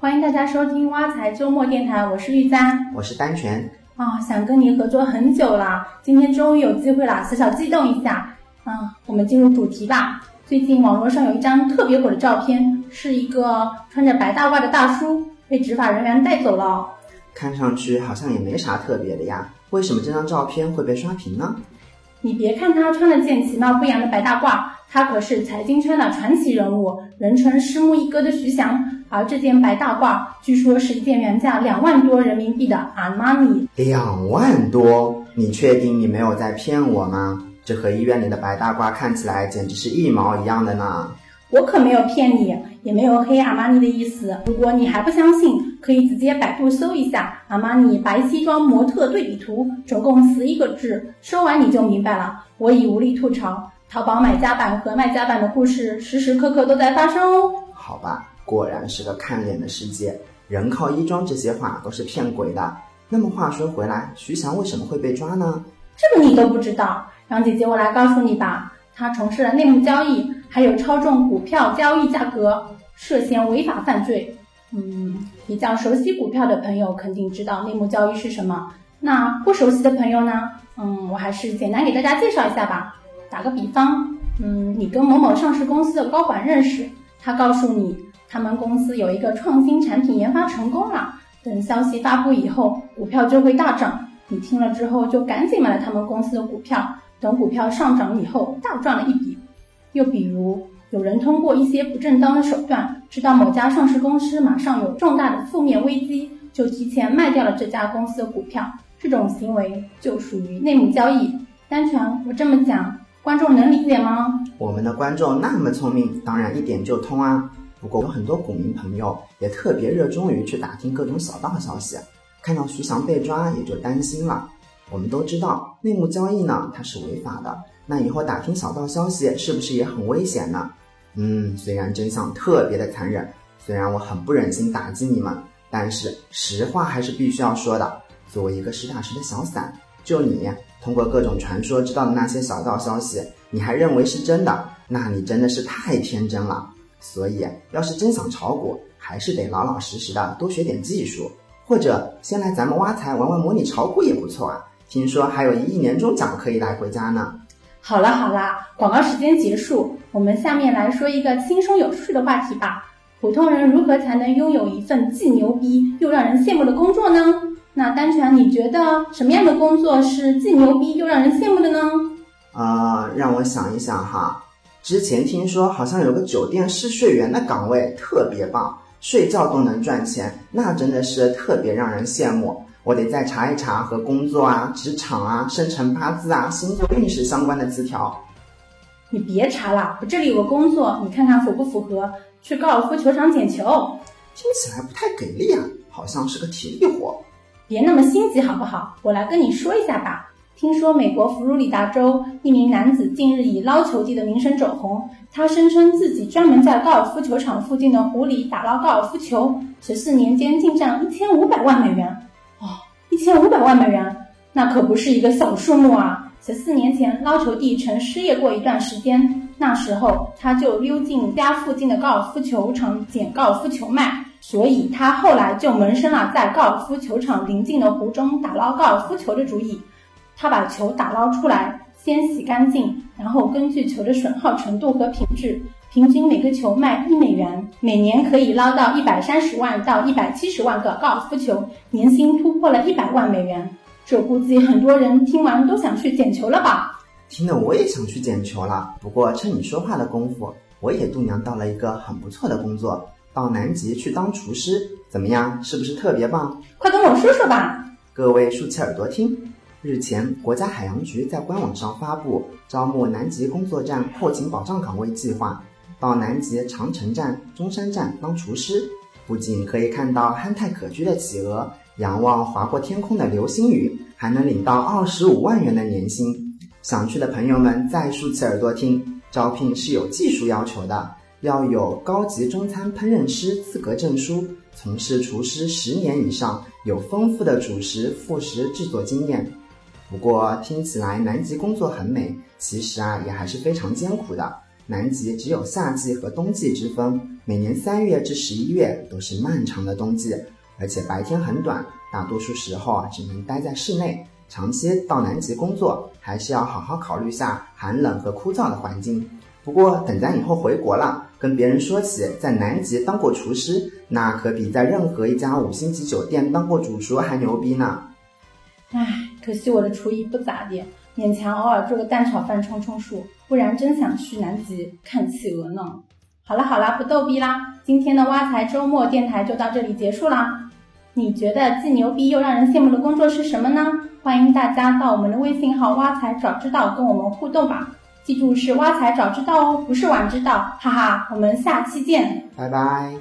欢迎大家收听挖财周末电台，我是玉簪，我是丹泉。啊，想跟你合作很久了，今天终于有机会了，小小激动一下。啊，我们进入主题吧。最近网络上有一张特别火的照片，是一个穿着白大褂的大叔被执法人员带走了。看上去好像也没啥特别的呀，为什么这张照片会被刷屏呢？你别看他穿了件其貌不扬的白大褂，他可是财经圈的传奇人物，人称“失目一哥”的徐翔。而这件白大褂，据说是一件原价两万多人民币的阿玛尼。两万多？你确定你没有在骗我吗？这和医院里的白大褂看起来简直是一毛一样的呢。我可没有骗你，也没有黑阿玛尼的意思。如果你还不相信，可以直接百度搜一下阿玛尼白西装模特对比图，总共十一个字，说完你就明白了。我已无力吐槽，淘宝买家版和卖家版的故事时时刻刻都在发生哦。好吧，果然是个看脸的世界，人靠衣装这些话都是骗鬼的。那么话说回来，徐翔为什么会被抓呢？这个你都不知道，让姐姐我来告诉你吧。他从事了内幕交易，还有操纵股票交易价格，涉嫌违法犯罪。嗯，比较熟悉股票的朋友肯定知道内幕交易是什么。那不熟悉的朋友呢？嗯，我还是简单给大家介绍一下吧。打个比方，嗯，你跟某某上市公司的高管认识，他告诉你他们公司有一个创新产品研发成功了，等消息发布以后，股票就会大涨。你听了之后就赶紧买了他们公司的股票。等股票上涨以后，大赚了一笔。又比如，有人通过一些不正当的手段，知道某家上市公司马上有重大的负面危机，就提前卖掉了这家公司的股票。这种行为就属于内幕交易。单纯，我这么讲，观众能理解吗？我们的观众那么聪明，当然一点就通啊。不过，有很多股民朋友也特别热衷于去打听各种小道消息，看到徐翔被抓，也就担心了。我们都知道内幕交易呢，它是违法的。那以后打听小道消息是不是也很危险呢？嗯，虽然真相特别的残忍，虽然我很不忍心打击你们，但是实话还是必须要说的。作为一个实打实的小散，就你通过各种传说知道的那些小道消息，你还认为是真的，那你真的是太天真了。所以，要是真想炒股，还是得老老实实的多学点技术，或者先来咱们挖财玩玩模拟炒股也不错啊。听说还有一亿年终奖可以带回家呢。好了好了，广告时间结束，我们下面来说一个轻松有趣的话题吧。普通人如何才能拥有一份既牛逼又让人羡慕的工作呢？那单全，你觉得什么样的工作是既牛逼又让人羡慕的呢？啊，让我想一想哈。之前听说好像有个酒店试睡员的岗位特别棒，睡觉都能赚钱，那真的是特别让人羡慕。我得再查一查和工作啊、职场啊、生辰八字啊、星座运势相关的词条。你别查了，我这里有个工作，你看看符不符合？去高尔夫球场捡球，听起来不太给力啊，好像是个体力活。别那么心急好不好？我来跟你说一下吧。听说美国佛罗里达州一名男子近日以捞球帝的名声走红，他声称自己专门在高尔夫球场附近的湖里打捞高尔夫球，十四年间进账一千五百万美元。千五百万美元，那可不是一个小数目啊！十四年前，捞球帝曾失业过一段时间，那时候他就溜进家附近的高尔夫球场捡高尔夫球卖，所以他后来就萌生了在高尔夫球场临近的湖中打捞高尔夫球的主意。他把球打捞出来，先洗干净，然后根据球的损耗程度和品质。平均每个球卖一美元，每年可以捞到一百三十万到一百七十万个高尔夫球，年薪突破了一百万美元。这估计很多人听完都想去捡球了吧？听得我也想去捡球了。不过趁你说话的功夫，我也度娘到了一个很不错的工作，到南极去当厨师，怎么样？是不是特别棒？快跟我说说吧。各位竖起耳朵听。日前，国家海洋局在官网上发布招募南极工作站后勤保障岗位计划。到南极长城站、中山站当厨师，不仅可以看到憨态可掬的企鹅，仰望划过天空的流星雨，还能领到二十五万元的年薪。想去的朋友们再竖起耳朵听，招聘是有技术要求的，要有高级中餐烹饪师资格证书，从事厨师十年以上，有丰富的主食、副食制作经验。不过听起来南极工作很美，其实啊也还是非常艰苦的。南极只有夏季和冬季之分，每年三月至十一月都是漫长的冬季，而且白天很短，大多数时候啊只能待在室内。长期到南极工作，还是要好好考虑下寒冷和枯燥的环境。不过等咱以后回国了，跟别人说起在南极当过厨师，那可比在任何一家五星级酒店当过主厨还牛逼呢。唉，可惜我的厨艺不咋地，勉强偶尔做个蛋炒饭充充数，不然真想去南极看企鹅呢。好了好了，不逗逼啦，今天的挖财周末电台就到这里结束啦。你觉得既牛逼又让人羡慕的工作是什么呢？欢迎大家到我们的微信号“挖财早知道”跟我们互动吧。记住是挖财早知道哦，不是晚知道，哈哈，我们下期见，拜拜。